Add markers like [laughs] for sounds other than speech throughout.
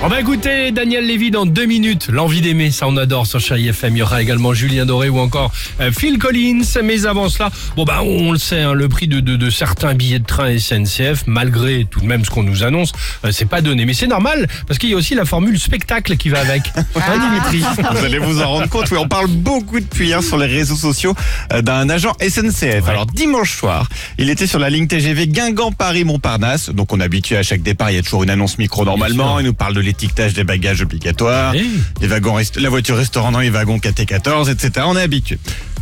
On va écouter Daniel Lévy dans deux minutes. L'envie d'aimer, ça on adore sur Chérie FM. Il y aura également Julien Doré ou encore euh, Phil Collins. Mais avant cela, bon bah on le sait, hein, le prix de, de, de certains billets de train SNCF, malgré tout de même ce qu'on nous annonce, euh, c'est pas donné. Mais c'est normal parce qu'il y a aussi la formule spectacle qui va avec. [laughs] Hein, Dimitri [laughs] Vous allez vous en rendre compte, oui, on parle beaucoup depuis hein, sur les réseaux sociaux euh, d'un agent SNCF. Alors dimanche soir, il était sur la ligne TGV Guingamp-Paris-Montparnasse. Donc on est habitué à chaque départ, il y a toujours une annonce micro normalement. Il nous parle de l'étiquetage des bagages obligatoires, Oui. des wagons rest- la voiture restaurant dans les wagons KT14, etc. On est habitué.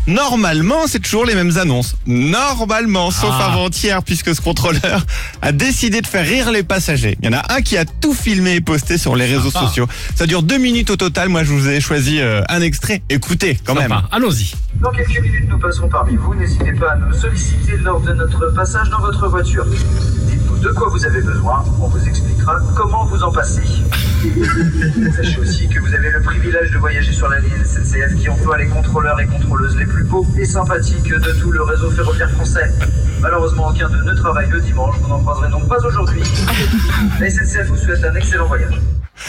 Normalement, c'est toujours les mêmes annonces. Normalement, sauf Ah. avant-hier, puisque ce contrôleur a décidé de faire rire les passagers. Il y en a un qui a tout filmé et posté sur les réseaux Sympa. sociaux. Ça dure deux minutes au total. Moi, je vous ai choisi euh, un extrait. Écoutez, quand même. Allons-y. Dans quelques minutes, nous passerons parmi vous. N'hésitez pas à nous solliciter lors de notre passage dans votre voiture. De quoi vous avez besoin. On vous expliquera comment vous en passer. [laughs] Sachez aussi que vous avez le privilège de voyager sur la ligne SNCF qui emploie les contrôleurs et contrôleuses les plus beaux et sympathiques de tout le réseau ferroviaire français. Malheureusement, aucun d'eux ne travaille le dimanche. Vous n'en croiserez donc pas aujourd'hui. [laughs] La SNCF vous souhaite un excellent voyage.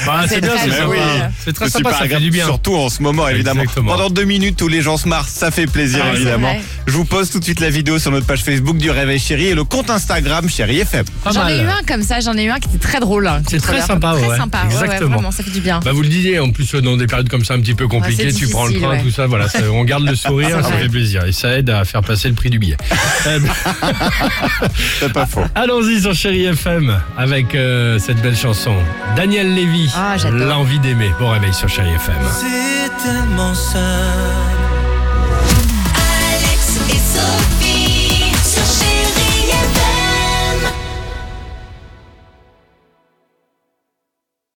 Bah, c'est bien, très c'est Mais sympa. oui. C'est très sympa, super ça fait agréable, du bien. Surtout en ce moment, évidemment. Exactement. Pendant deux minutes où les gens se marrent, ça fait plaisir, Ah, c'est évidemment. vrai. Je vous poste tout de suite la vidéo sur notre page Facebook du Réveil Chéri et le compte Instagram Chéri FM. Pas J'en ai eu mal. un comme ça, j'en ai eu un qui était très drôle. hein, C'est très sympa, Très ouais. sympa, ouais, ouais, Exactement. vraiment, ça fait du bien. Bah vous le disiez, en plus dans des périodes comme ça un petit peu compliquées, tu prends le train, ouais. tout ça, voilà, ça- on garde le [laughs] sourire, ça fait plaisir et ça aide à faire passer le prix du billet. Euh, [laughs] C'est pas faux. Allons-y sur Chéri FM avec euh, cette belle chanson. Daniel Lévy, Ah, j'adore. l'envie d'aimer. Bon réveil sur Chéri FM. C'est tellement simple